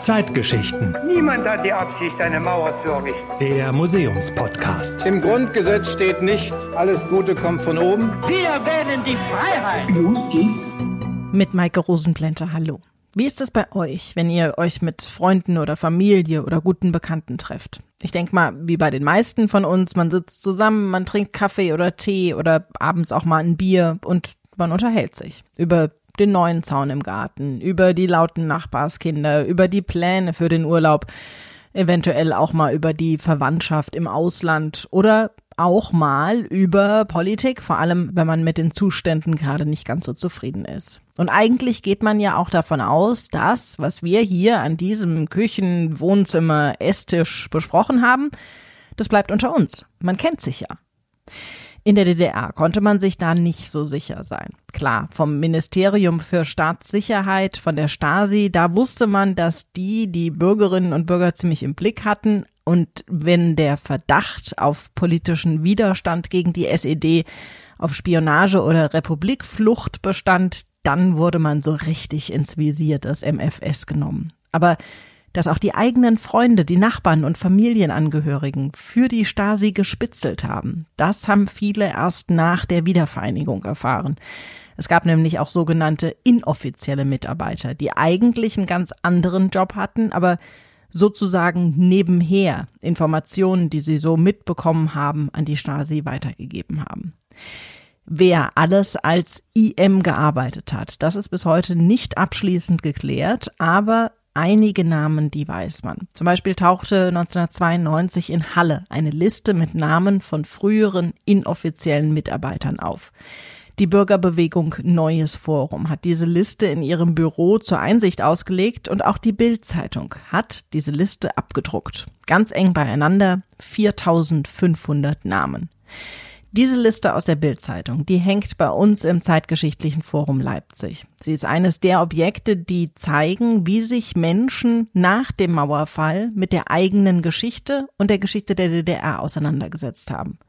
Zeitgeschichten. Niemand hat die Absicht, eine Mauer zu errichten. Der Museumspodcast. Im Grundgesetz steht nicht, alles Gute kommt von oben. Wir wählen die Freiheit. Los geht's. Mit Maike Rosenblenter, hallo. Wie ist es bei euch, wenn ihr euch mit Freunden oder Familie oder guten Bekannten trefft? Ich denke mal, wie bei den meisten von uns, man sitzt zusammen, man trinkt Kaffee oder Tee oder abends auch mal ein Bier und man unterhält sich über den neuen Zaun im Garten, über die lauten Nachbarskinder, über die Pläne für den Urlaub, eventuell auch mal über die Verwandtschaft im Ausland oder auch mal über Politik, vor allem wenn man mit den Zuständen gerade nicht ganz so zufrieden ist. Und eigentlich geht man ja auch davon aus, dass, was wir hier an diesem Küchen-, Wohnzimmer-, Esstisch besprochen haben, das bleibt unter uns. Man kennt sich ja. In der DDR konnte man sich da nicht so sicher sein. Klar, vom Ministerium für Staatssicherheit, von der Stasi, da wusste man, dass die die Bürgerinnen und Bürger ziemlich im Blick hatten. Und wenn der Verdacht auf politischen Widerstand gegen die SED, auf Spionage oder Republikflucht bestand, dann wurde man so richtig ins Visier des MFS genommen. Aber dass auch die eigenen Freunde, die Nachbarn und Familienangehörigen für die Stasi gespitzelt haben. Das haben viele erst nach der Wiedervereinigung erfahren. Es gab nämlich auch sogenannte inoffizielle Mitarbeiter, die eigentlich einen ganz anderen Job hatten, aber sozusagen nebenher Informationen, die sie so mitbekommen haben, an die Stasi weitergegeben haben. Wer alles als IM gearbeitet hat, das ist bis heute nicht abschließend geklärt, aber einige Namen, die weiß man. Zum Beispiel tauchte 1992 in Halle eine Liste mit Namen von früheren inoffiziellen Mitarbeitern auf. Die Bürgerbewegung Neues Forum hat diese Liste in ihrem Büro zur Einsicht ausgelegt und auch die Bild-Zeitung hat diese Liste abgedruckt. Ganz eng beieinander 4500 Namen. Diese Liste aus der Bildzeitung, die hängt bei uns im Zeitgeschichtlichen Forum Leipzig. Sie ist eines der Objekte, die zeigen, wie sich Menschen nach dem Mauerfall mit der eigenen Geschichte und der Geschichte der DDR auseinandergesetzt haben.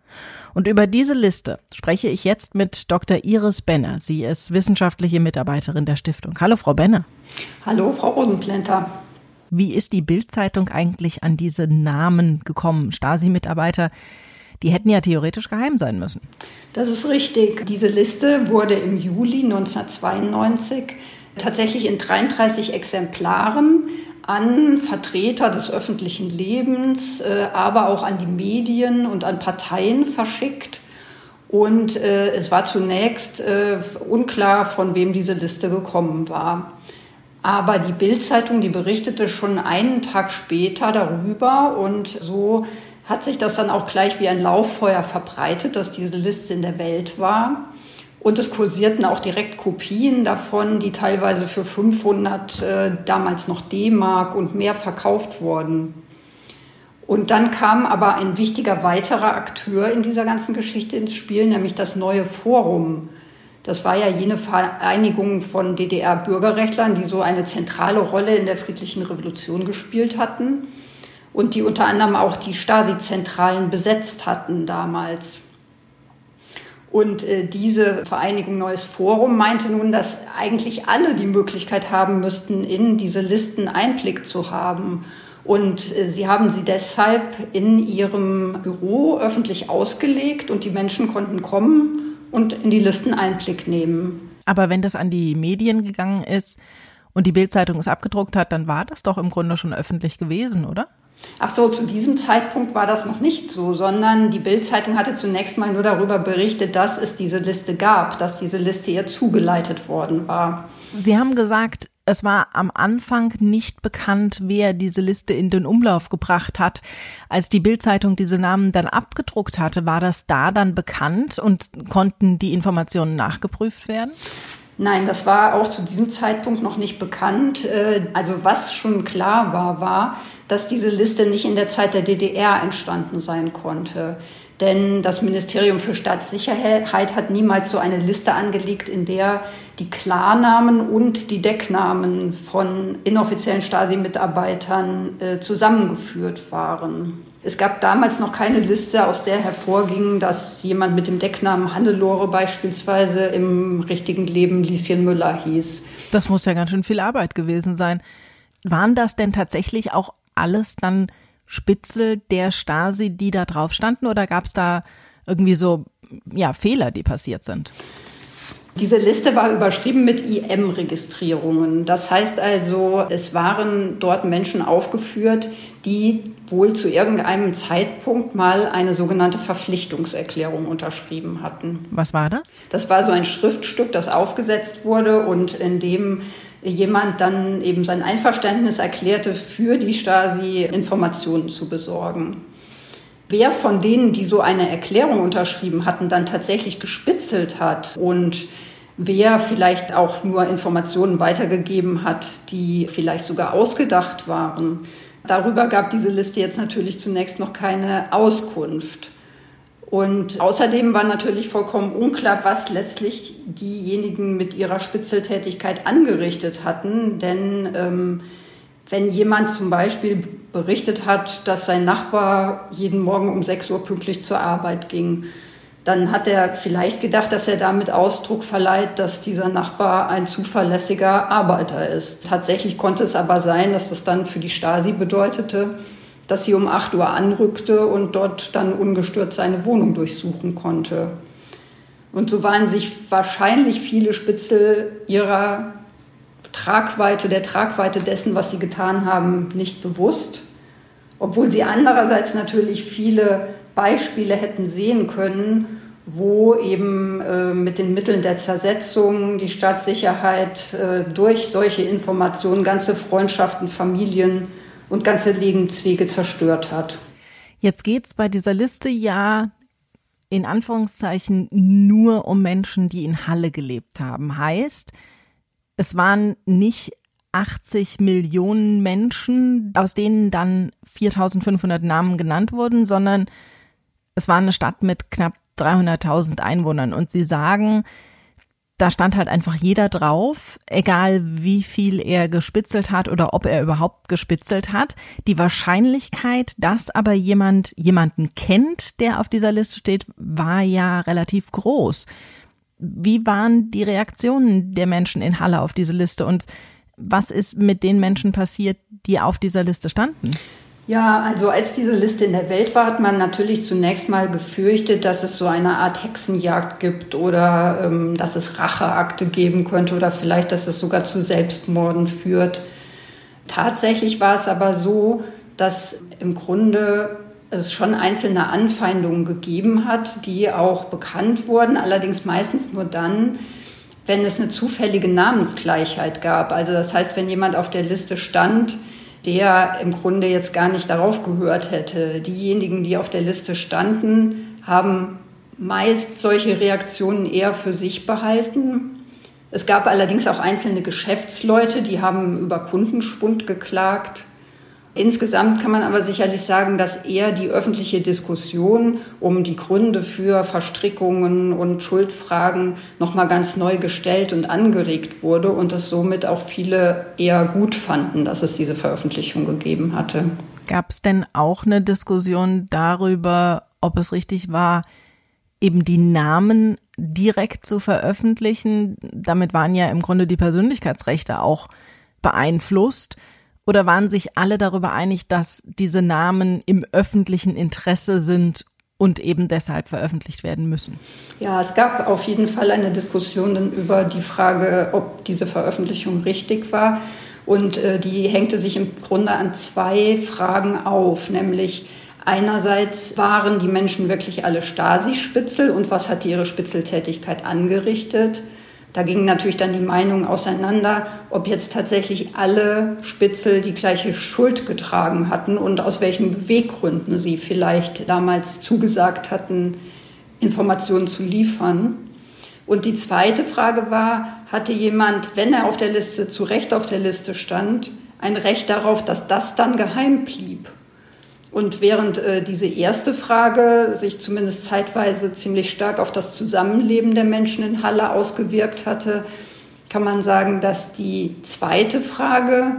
Und über diese Liste spreche ich jetzt mit Dr. Iris Benner. Sie ist wissenschaftliche Mitarbeiterin der Stiftung. Hallo, Frau Benner. Hallo, Frau Rosenplenter. Wie ist die Bildzeitung eigentlich an diese Namen gekommen? Stasi-Mitarbeiter, die hätten ja theoretisch geheim sein müssen. Das ist richtig. Diese Liste wurde im Juli 1992 tatsächlich in 33 Exemplaren an Vertreter des öffentlichen Lebens, äh, aber auch an die Medien und an Parteien verschickt. Und äh, es war zunächst äh, unklar, von wem diese Liste gekommen war. Aber die Bildzeitung, die berichtete schon einen Tag später darüber und so hat sich das dann auch gleich wie ein Lauffeuer verbreitet, dass diese Liste in der Welt war. Und es kursierten auch direkt Kopien davon, die teilweise für 500 äh, damals noch D-Mark und mehr verkauft wurden. Und dann kam aber ein wichtiger weiterer Akteur in dieser ganzen Geschichte ins Spiel, nämlich das neue Forum. Das war ja jene Vereinigung von DDR-Bürgerrechtlern, die so eine zentrale Rolle in der friedlichen Revolution gespielt hatten und die unter anderem auch die Stasi-Zentralen besetzt hatten damals. Und äh, diese Vereinigung Neues Forum meinte nun, dass eigentlich alle die Möglichkeit haben müssten, in diese Listen Einblick zu haben. Und äh, sie haben sie deshalb in ihrem Büro öffentlich ausgelegt und die Menschen konnten kommen und in die Listen Einblick nehmen. Aber wenn das an die Medien gegangen ist und die Bildzeitung es abgedruckt hat, dann war das doch im Grunde schon öffentlich gewesen, oder? Ach so, zu diesem Zeitpunkt war das noch nicht so, sondern die Bild-Zeitung hatte zunächst mal nur darüber berichtet, dass es diese Liste gab, dass diese Liste ihr zugeleitet worden war. Sie haben gesagt, es war am Anfang nicht bekannt, wer diese Liste in den Umlauf gebracht hat. Als die Bildzeitung diese Namen dann abgedruckt hatte, war das da dann bekannt und konnten die Informationen nachgeprüft werden? Nein, das war auch zu diesem Zeitpunkt noch nicht bekannt. Äh, also was schon klar war, war, dass diese Liste nicht in der Zeit der DDR entstanden sein konnte. Denn das Ministerium für Staatssicherheit hat niemals so eine Liste angelegt, in der die Klarnamen und die Decknamen von inoffiziellen Stasi-Mitarbeitern äh, zusammengeführt waren. Es gab damals noch keine Liste, aus der hervorging, dass jemand mit dem Decknamen Hannelore beispielsweise im richtigen Leben Lieschen Müller hieß. Das muss ja ganz schön viel Arbeit gewesen sein. Waren das denn tatsächlich auch alles dann Spitzel der Stasi, die da drauf standen, oder gab es da irgendwie so ja, Fehler, die passiert sind? Diese Liste war überschrieben mit IM-Registrierungen. Das heißt also, es waren dort Menschen aufgeführt, die wohl zu irgendeinem Zeitpunkt mal eine sogenannte Verpflichtungserklärung unterschrieben hatten. Was war das? Das war so ein Schriftstück, das aufgesetzt wurde und in dem jemand dann eben sein Einverständnis erklärte, für die Stasi Informationen zu besorgen. Wer von denen, die so eine Erklärung unterschrieben hatten, dann tatsächlich gespitzelt hat und wer vielleicht auch nur Informationen weitergegeben hat, die vielleicht sogar ausgedacht waren, darüber gab diese Liste jetzt natürlich zunächst noch keine Auskunft. Und außerdem war natürlich vollkommen unklar, was letztlich diejenigen mit ihrer Spitzeltätigkeit angerichtet hatten. Denn ähm, wenn jemand zum Beispiel berichtet hat, dass sein Nachbar jeden Morgen um 6 Uhr pünktlich zur Arbeit ging, dann hat er vielleicht gedacht, dass er damit Ausdruck verleiht, dass dieser Nachbar ein zuverlässiger Arbeiter ist. Tatsächlich konnte es aber sein, dass das dann für die Stasi bedeutete, dass sie um 8 Uhr anrückte und dort dann ungestört seine Wohnung durchsuchen konnte. Und so waren sich wahrscheinlich viele Spitzel ihrer Tragweite, der Tragweite dessen, was sie getan haben, nicht bewusst. Obwohl sie andererseits natürlich viele Beispiele hätten sehen können, wo eben äh, mit den Mitteln der Zersetzung die Staatssicherheit äh, durch solche Informationen ganze Freundschaften, Familien und ganze Lebenswege zerstört hat. Jetzt geht es bei dieser Liste ja in Anführungszeichen nur um Menschen, die in Halle gelebt haben. Heißt, es waren nicht 80 Millionen Menschen, aus denen dann 4500 Namen genannt wurden, sondern es war eine Stadt mit knapp 300.000 Einwohnern. Und sie sagen, da stand halt einfach jeder drauf, egal wie viel er gespitzelt hat oder ob er überhaupt gespitzelt hat. Die Wahrscheinlichkeit, dass aber jemand jemanden kennt, der auf dieser Liste steht, war ja relativ groß. Wie waren die Reaktionen der Menschen in Halle auf diese Liste und was ist mit den Menschen passiert, die auf dieser Liste standen? Ja, also als diese Liste in der Welt war, hat man natürlich zunächst mal gefürchtet, dass es so eine Art Hexenjagd gibt oder ähm, dass es Racheakte geben könnte oder vielleicht, dass es sogar zu Selbstmorden führt. Tatsächlich war es aber so, dass im Grunde es schon einzelne Anfeindungen gegeben hat, die auch bekannt wurden, allerdings meistens nur dann, wenn es eine zufällige Namensgleichheit gab. Also das heißt, wenn jemand auf der Liste stand, der im Grunde jetzt gar nicht darauf gehört hätte. Diejenigen, die auf der Liste standen, haben meist solche Reaktionen eher für sich behalten. Es gab allerdings auch einzelne Geschäftsleute, die haben über Kundenschwund geklagt. Insgesamt kann man aber sicherlich sagen, dass eher die öffentliche Diskussion um die Gründe für Verstrickungen und Schuldfragen nochmal ganz neu gestellt und angeregt wurde und es somit auch viele eher gut fanden, dass es diese Veröffentlichung gegeben hatte. Gab es denn auch eine Diskussion darüber, ob es richtig war, eben die Namen direkt zu veröffentlichen? Damit waren ja im Grunde die Persönlichkeitsrechte auch beeinflusst. Oder waren sich alle darüber einig, dass diese Namen im öffentlichen Interesse sind und eben deshalb veröffentlicht werden müssen? Ja, es gab auf jeden Fall eine Diskussion über die Frage, ob diese Veröffentlichung richtig war. Und äh, die hängte sich im Grunde an zwei Fragen auf, nämlich einerseits waren die Menschen wirklich alle Stasi-Spitzel und was hat ihre Spitzeltätigkeit angerichtet? Da gingen natürlich dann die Meinungen auseinander, ob jetzt tatsächlich alle Spitzel die gleiche Schuld getragen hatten und aus welchen Beweggründen sie vielleicht damals zugesagt hatten, Informationen zu liefern. Und die zweite Frage war, hatte jemand, wenn er auf der Liste, zu Recht auf der Liste stand, ein Recht darauf, dass das dann geheim blieb? Und während äh, diese erste Frage sich zumindest zeitweise ziemlich stark auf das Zusammenleben der Menschen in Halle ausgewirkt hatte, kann man sagen, dass die zweite Frage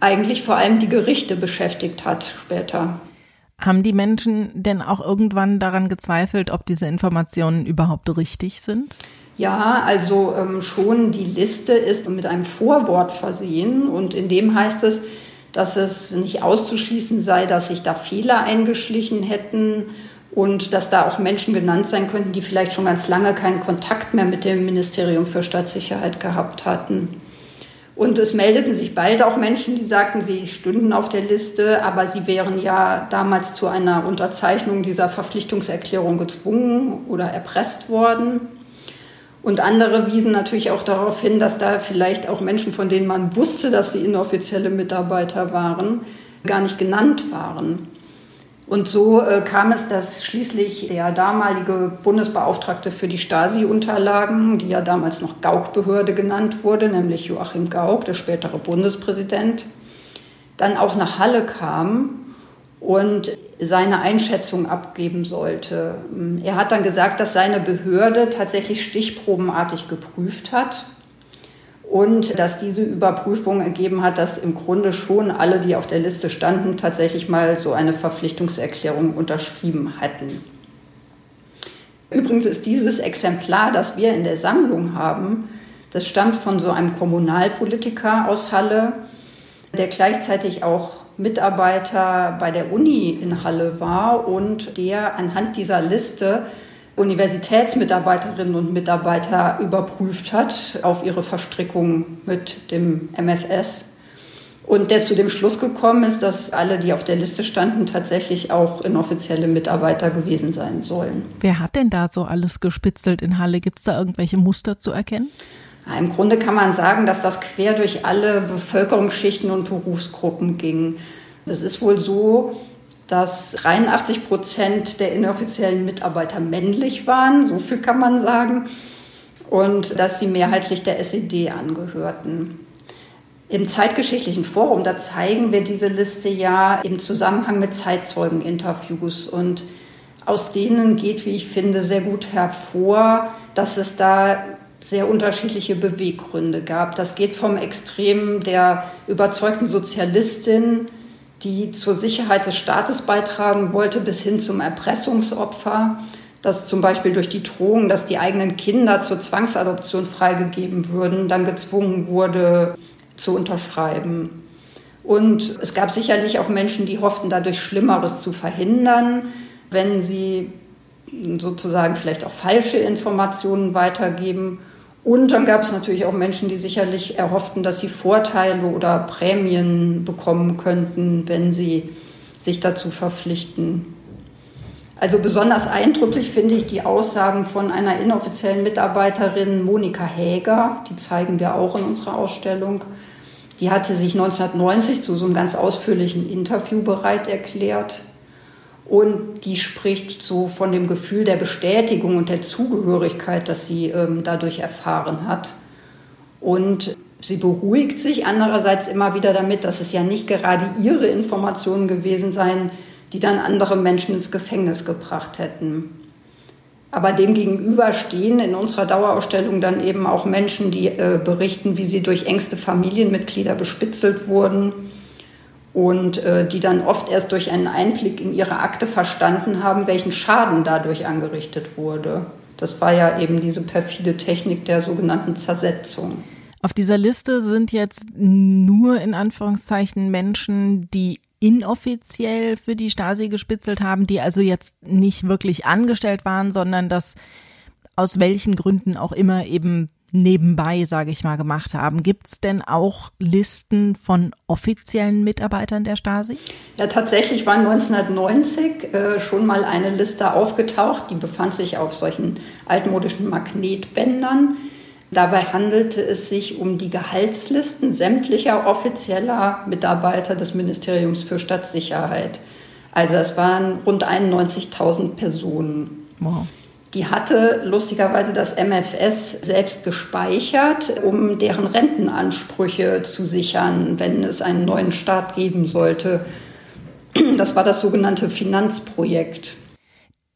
eigentlich vor allem die Gerichte beschäftigt hat später. Haben die Menschen denn auch irgendwann daran gezweifelt, ob diese Informationen überhaupt richtig sind? Ja, also ähm, schon die Liste ist mit einem Vorwort versehen und in dem heißt es, dass es nicht auszuschließen sei, dass sich da Fehler eingeschlichen hätten und dass da auch Menschen genannt sein könnten, die vielleicht schon ganz lange keinen Kontakt mehr mit dem Ministerium für Staatssicherheit gehabt hatten. Und es meldeten sich bald auch Menschen, die sagten, sie stünden auf der Liste, aber sie wären ja damals zu einer Unterzeichnung dieser Verpflichtungserklärung gezwungen oder erpresst worden. Und andere wiesen natürlich auch darauf hin, dass da vielleicht auch Menschen, von denen man wusste, dass sie inoffizielle Mitarbeiter waren, gar nicht genannt waren. Und so äh, kam es, dass schließlich der damalige Bundesbeauftragte für die Stasi-Unterlagen, die ja damals noch Gauck-Behörde genannt wurde, nämlich Joachim Gauck, der spätere Bundespräsident, dann auch nach Halle kam und seine Einschätzung abgeben sollte. Er hat dann gesagt, dass seine Behörde tatsächlich stichprobenartig geprüft hat und dass diese Überprüfung ergeben hat, dass im Grunde schon alle, die auf der Liste standen, tatsächlich mal so eine Verpflichtungserklärung unterschrieben hatten. Übrigens ist dieses Exemplar, das wir in der Sammlung haben, das stammt von so einem Kommunalpolitiker aus Halle, der gleichzeitig auch Mitarbeiter bei der Uni in Halle war und der anhand dieser Liste Universitätsmitarbeiterinnen und Mitarbeiter überprüft hat auf ihre Verstrickung mit dem MFS. Und der zu dem Schluss gekommen ist, dass alle, die auf der Liste standen, tatsächlich auch inoffizielle Mitarbeiter gewesen sein sollen. Wer hat denn da so alles gespitzelt in Halle? Gibt es da irgendwelche Muster zu erkennen? Im Grunde kann man sagen, dass das quer durch alle Bevölkerungsschichten und Berufsgruppen ging. Es ist wohl so, dass 83 Prozent der inoffiziellen Mitarbeiter männlich waren, so viel kann man sagen, und dass sie mehrheitlich der SED angehörten. Im zeitgeschichtlichen Forum, da zeigen wir diese Liste ja im Zusammenhang mit Zeitzeugeninterviews und aus denen geht, wie ich finde, sehr gut hervor, dass es da sehr unterschiedliche Beweggründe gab. Das geht vom Extrem der überzeugten Sozialistin die zur Sicherheit des Staates beitragen wollte, bis hin zum Erpressungsopfer, das zum Beispiel durch die Drohung, dass die eigenen Kinder zur Zwangsadoption freigegeben würden, dann gezwungen wurde zu unterschreiben. Und es gab sicherlich auch Menschen, die hofften, dadurch Schlimmeres zu verhindern, wenn sie sozusagen vielleicht auch falsche Informationen weitergeben und dann gab es natürlich auch Menschen, die sicherlich erhofften, dass sie Vorteile oder Prämien bekommen könnten, wenn sie sich dazu verpflichten. Also besonders eindrücklich finde ich die Aussagen von einer inoffiziellen Mitarbeiterin Monika Häger, die zeigen wir auch in unserer Ausstellung. Die hatte sich 1990 zu so einem ganz ausführlichen Interview bereit erklärt. Und die spricht so von dem Gefühl der Bestätigung und der Zugehörigkeit, das sie ähm, dadurch erfahren hat. Und sie beruhigt sich andererseits immer wieder damit, dass es ja nicht gerade ihre Informationen gewesen seien, die dann andere Menschen ins Gefängnis gebracht hätten. Aber demgegenüber stehen in unserer Dauerausstellung dann eben auch Menschen, die äh, berichten, wie sie durch engste Familienmitglieder bespitzelt wurden und äh, die dann oft erst durch einen Einblick in ihre Akte verstanden haben, welchen Schaden dadurch angerichtet wurde. Das war ja eben diese perfide Technik der sogenannten Zersetzung. Auf dieser Liste sind jetzt nur in Anführungszeichen Menschen, die inoffiziell für die Stasi gespitzelt haben, die also jetzt nicht wirklich angestellt waren, sondern das aus welchen Gründen auch immer eben nebenbei, sage ich mal, gemacht haben. Gibt es denn auch Listen von offiziellen Mitarbeitern der Stasi? Ja, tatsächlich war 1990 äh, schon mal eine Liste aufgetaucht, die befand sich auf solchen altmodischen Magnetbändern. Dabei handelte es sich um die Gehaltslisten sämtlicher offizieller Mitarbeiter des Ministeriums für Stadtsicherheit. Also es waren rund 91.000 Personen. Wow. Die hatte lustigerweise das MFS selbst gespeichert, um deren Rentenansprüche zu sichern, wenn es einen neuen Staat geben sollte. Das war das sogenannte Finanzprojekt.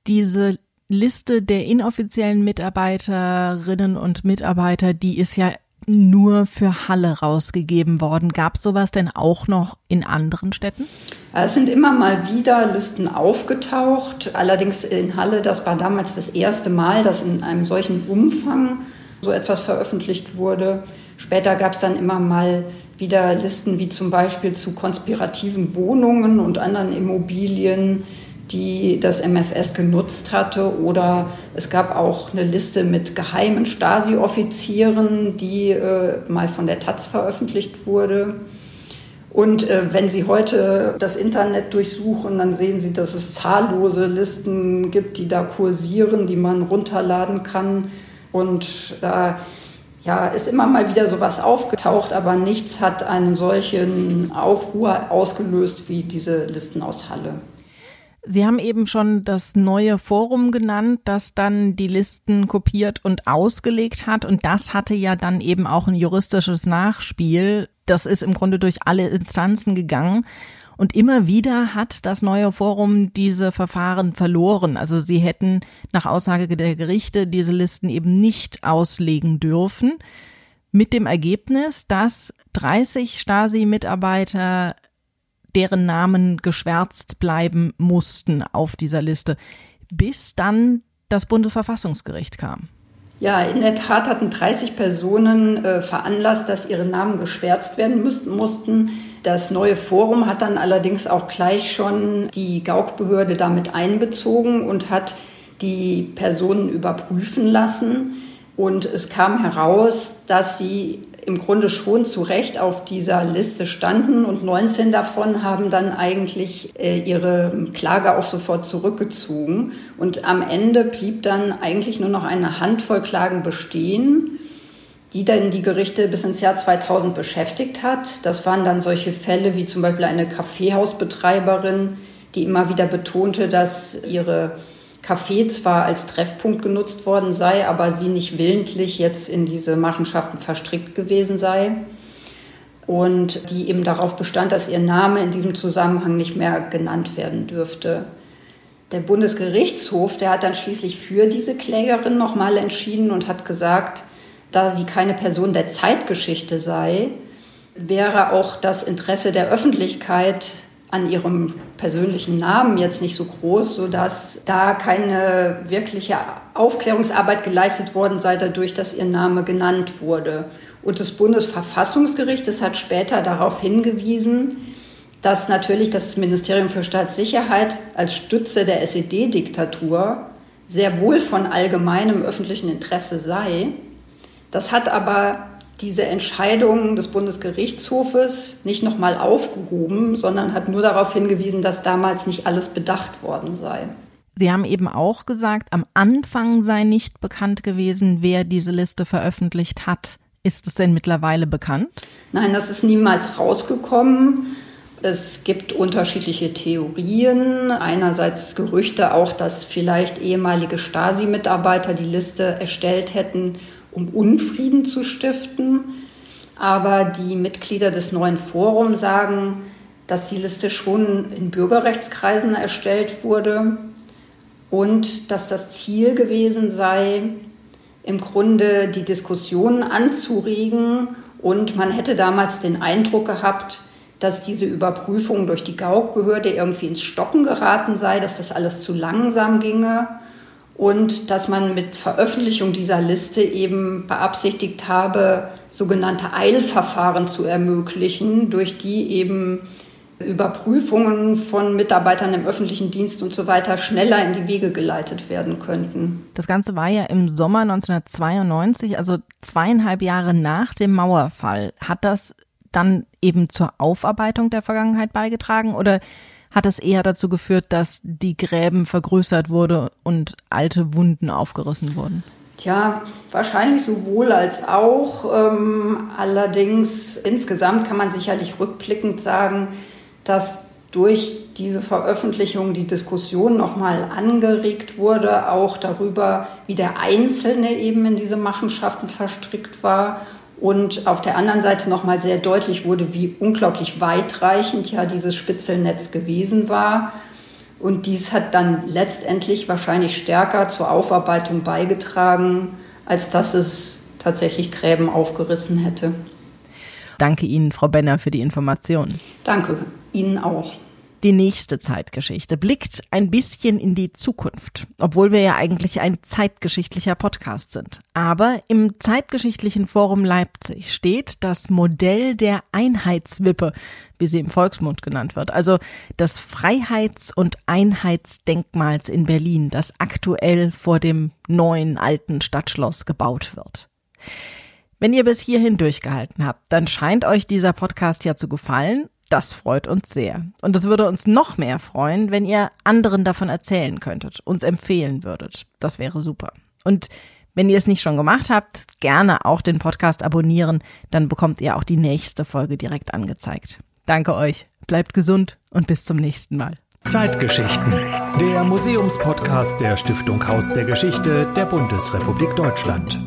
Diese Liste der inoffiziellen Mitarbeiterinnen und Mitarbeiter, die ist ja nur für Halle rausgegeben worden. Gab es sowas denn auch noch in anderen Städten? Es sind immer mal wieder Listen aufgetaucht. Allerdings in Halle, das war damals das erste Mal, dass in einem solchen Umfang so etwas veröffentlicht wurde. Später gab es dann immer mal wieder Listen wie zum Beispiel zu konspirativen Wohnungen und anderen Immobilien, die das MFS genutzt hatte. Oder es gab auch eine Liste mit geheimen Stasi-Offizieren, die äh, mal von der Taz veröffentlicht wurde. Und äh, wenn Sie heute das Internet durchsuchen, dann sehen Sie, dass es zahllose Listen gibt, die da kursieren, die man runterladen kann. Und da ja, ist immer mal wieder sowas aufgetaucht, aber nichts hat einen solchen Aufruhr ausgelöst wie diese Listen aus Halle. Sie haben eben schon das neue Forum genannt, das dann die Listen kopiert und ausgelegt hat. Und das hatte ja dann eben auch ein juristisches Nachspiel. Das ist im Grunde durch alle Instanzen gegangen. Und immer wieder hat das neue Forum diese Verfahren verloren. Also sie hätten nach Aussage der Gerichte diese Listen eben nicht auslegen dürfen. Mit dem Ergebnis, dass 30 Stasi-Mitarbeiter deren Namen geschwärzt bleiben mussten auf dieser Liste, bis dann das Bundesverfassungsgericht kam. Ja, in der Tat hatten 30 Personen äh, veranlasst, dass ihre Namen geschwärzt werden müssten, mussten. Das neue Forum hat dann allerdings auch gleich schon die Gauk-Behörde damit einbezogen und hat die Personen überprüfen lassen. Und es kam heraus, dass sie im Grunde schon zu Recht auf dieser Liste standen und 19 davon haben dann eigentlich äh, ihre Klage auch sofort zurückgezogen. Und am Ende blieb dann eigentlich nur noch eine Handvoll Klagen bestehen, die dann die Gerichte bis ins Jahr 2000 beschäftigt hat. Das waren dann solche Fälle wie zum Beispiel eine Kaffeehausbetreiberin, die immer wieder betonte, dass ihre Café zwar als Treffpunkt genutzt worden sei, aber sie nicht willentlich jetzt in diese Machenschaften verstrickt gewesen sei. Und die eben darauf bestand, dass ihr Name in diesem Zusammenhang nicht mehr genannt werden dürfte. Der Bundesgerichtshof, der hat dann schließlich für diese Klägerin nochmal entschieden und hat gesagt, da sie keine Person der Zeitgeschichte sei, wäre auch das Interesse der Öffentlichkeit an ihrem persönlichen Namen jetzt nicht so groß, sodass da keine wirkliche Aufklärungsarbeit geleistet worden sei, dadurch, dass ihr Name genannt wurde. Und das Bundesverfassungsgericht das hat später darauf hingewiesen, dass natürlich das Ministerium für Staatssicherheit als Stütze der SED-Diktatur sehr wohl von allgemeinem öffentlichen Interesse sei. Das hat aber diese Entscheidung des Bundesgerichtshofes nicht nochmal aufgehoben, sondern hat nur darauf hingewiesen, dass damals nicht alles bedacht worden sei. Sie haben eben auch gesagt, am Anfang sei nicht bekannt gewesen, wer diese Liste veröffentlicht hat. Ist es denn mittlerweile bekannt? Nein, das ist niemals rausgekommen. Es gibt unterschiedliche Theorien. Einerseits Gerüchte auch, dass vielleicht ehemalige Stasi-Mitarbeiter die Liste erstellt hätten, um Unfrieden zu stiften. Aber die Mitglieder des neuen Forums sagen, dass die Liste schon in Bürgerrechtskreisen erstellt wurde und dass das Ziel gewesen sei, im Grunde die Diskussionen anzuregen. Und man hätte damals den Eindruck gehabt, dass diese Überprüfung durch die Gauk-Behörde irgendwie ins Stocken geraten sei, dass das alles zu langsam ginge und dass man mit Veröffentlichung dieser Liste eben beabsichtigt habe, sogenannte Eilverfahren zu ermöglichen, durch die eben Überprüfungen von Mitarbeitern im öffentlichen Dienst und so weiter schneller in die Wege geleitet werden könnten. Das Ganze war ja im Sommer 1992, also zweieinhalb Jahre nach dem Mauerfall. Hat das dann eben zur Aufarbeitung der Vergangenheit beigetragen oder hat es eher dazu geführt, dass die Gräben vergrößert wurde und alte Wunden aufgerissen wurden? Tja, wahrscheinlich sowohl als auch. Ähm, allerdings insgesamt kann man sicherlich rückblickend sagen, dass durch diese Veröffentlichung die Diskussion nochmal angeregt wurde, auch darüber, wie der Einzelne eben in diese Machenschaften verstrickt war und auf der anderen Seite nochmal sehr deutlich wurde, wie unglaublich weitreichend ja dieses Spitzelnetz gewesen war. Und dies hat dann letztendlich wahrscheinlich stärker zur Aufarbeitung beigetragen, als dass es tatsächlich Gräben aufgerissen hätte. Danke Ihnen, Frau Benner, für die Informationen. Danke Ihnen auch. Die nächste Zeitgeschichte blickt ein bisschen in die Zukunft, obwohl wir ja eigentlich ein zeitgeschichtlicher Podcast sind. Aber im Zeitgeschichtlichen Forum Leipzig steht das Modell der Einheitswippe, wie sie im Volksmund genannt wird, also des Freiheits- und Einheitsdenkmals in Berlin, das aktuell vor dem neuen alten Stadtschloss gebaut wird. Wenn ihr bis hierhin durchgehalten habt, dann scheint euch dieser Podcast ja zu gefallen das freut uns sehr. Und es würde uns noch mehr freuen, wenn ihr anderen davon erzählen könntet, uns empfehlen würdet. Das wäre super. Und wenn ihr es nicht schon gemacht habt, gerne auch den Podcast abonnieren, dann bekommt ihr auch die nächste Folge direkt angezeigt. Danke euch, bleibt gesund und bis zum nächsten Mal. Zeitgeschichten. Der Museumspodcast der Stiftung Haus der Geschichte der Bundesrepublik Deutschland.